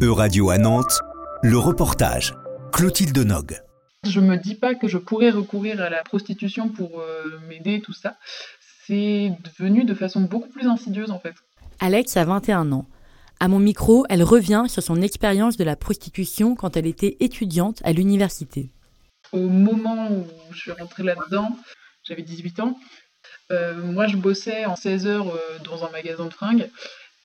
E-Radio à Nantes, le reportage. Clotilde Nog. Je me dis pas que je pourrais recourir à la prostitution pour euh, m'aider, tout ça. C'est devenu de façon beaucoup plus insidieuse en fait. Alex a 21 ans. À mon micro, elle revient sur son expérience de la prostitution quand elle était étudiante à l'université. Au moment où je suis rentrée là-dedans, j'avais 18 ans. Euh, moi, je bossais en 16 heures euh, dans un magasin de fringues.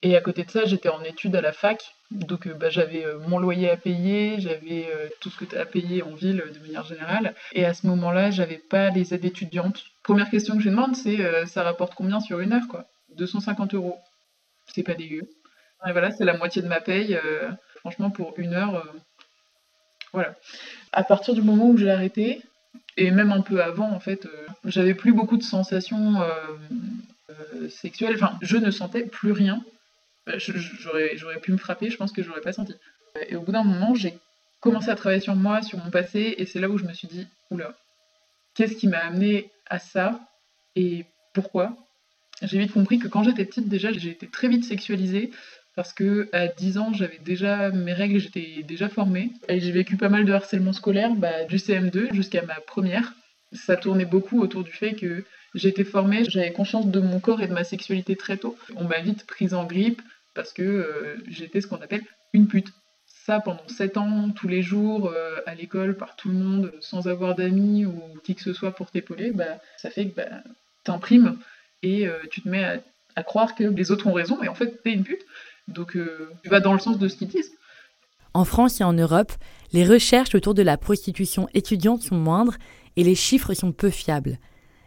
Et à côté de ça, j'étais en études à la fac. Donc euh, bah, j'avais mon loyer à payer, j'avais tout ce que tu as à payer en ville de manière générale. Et à ce moment-là, j'avais pas les aides étudiantes. Première question que je demande, c'est ça rapporte combien sur une heure quoi? 250 euros. C'est pas dégueu. Et voilà, c'est la moitié de ma paye. franchement, pour une heure, voilà. À partir du moment où j'ai arrêté, et même un peu avant, en fait, euh, j'avais plus beaucoup de sensations euh, euh, sexuelles. Enfin, je ne sentais plus rien. J'aurais pu me frapper, je pense que j'aurais pas senti. Et au bout d'un moment, j'ai commencé à travailler sur moi, sur mon passé, et c'est là où je me suis dit, oula, qu'est-ce qui m'a amené à ça et pourquoi? J'ai vite compris que quand j'étais petite, déjà, j'ai été très vite sexualisée parce que à 10 ans, j'avais déjà mes règles, j'étais déjà formée. Et j'ai vécu pas mal de harcèlement scolaire, bah, du CM2 jusqu'à ma première. Ça tournait beaucoup autour du fait que j'étais formée, j'avais conscience de mon corps et de ma sexualité très tôt. On m'a vite prise en grippe parce que euh, j'étais ce qu'on appelle une pute. Ça pendant 7 ans, tous les jours, euh, à l'école, par tout le monde, sans avoir d'amis ou qui que ce soit pour t'épauler, bah, ça fait que bah, t'imprimes et euh, tu te mets à, à, croire que les autres ont raison et en fait t'es une pute. Donc euh, tu vas dans le sens de ce qu'ils disent. En France et en Europe, les recherches autour de la prostitution étudiante sont moindres et les chiffres sont peu fiables.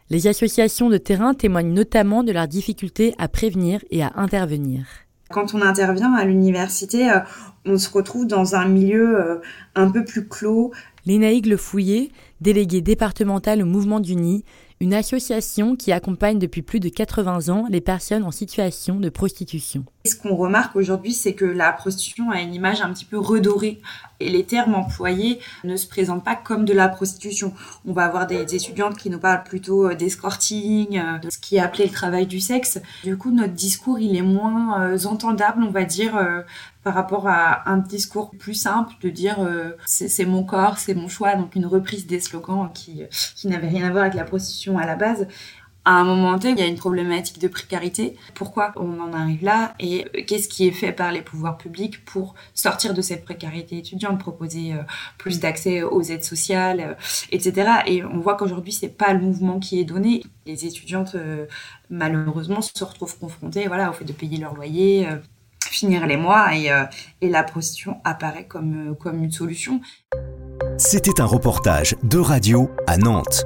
Les associations de terrain témoignent notamment de leur difficulté à prévenir et à intervenir. Quand on intervient à l'université, euh, on se retrouve dans un milieu euh, un peu plus clos. Lénaïque Le Fouillé, déléguée départementale au Mouvement du Nid, une association qui accompagne depuis plus de 80 ans les personnes en situation de prostitution. Ce qu'on remarque aujourd'hui, c'est que la prostitution a une image un petit peu redorée et les termes employés ne se présentent pas comme de la prostitution. On va avoir des étudiantes qui nous parlent plutôt euh, d'escorting, euh, de ce qui est appelé le travail du sexe. Du coup, notre discours, il est moins euh, entendable, on va dire, par rapport à un discours plus simple de dire c'est mon corps, c'est mon choix, donc une reprise des slogans qui, qui n'avaient rien à voir avec la prostitution à la base à un moment T, il y a une problématique de précarité. Pourquoi on en arrive là et qu'est-ce qui est fait par les pouvoirs publics pour sortir de cette précarité étudiante, proposer euh, plus d'accès aux aides sociales, euh, etc. Et on voit qu'aujourd'hui, c'est pas le mouvement qui est donné. Les étudiantes, euh, malheureusement, se retrouvent confrontées voilà, au fait de payer leur loyer, finir les mois et, et la prostitution apparaît comme, comme une solution. C'était un reportage de radio à Nantes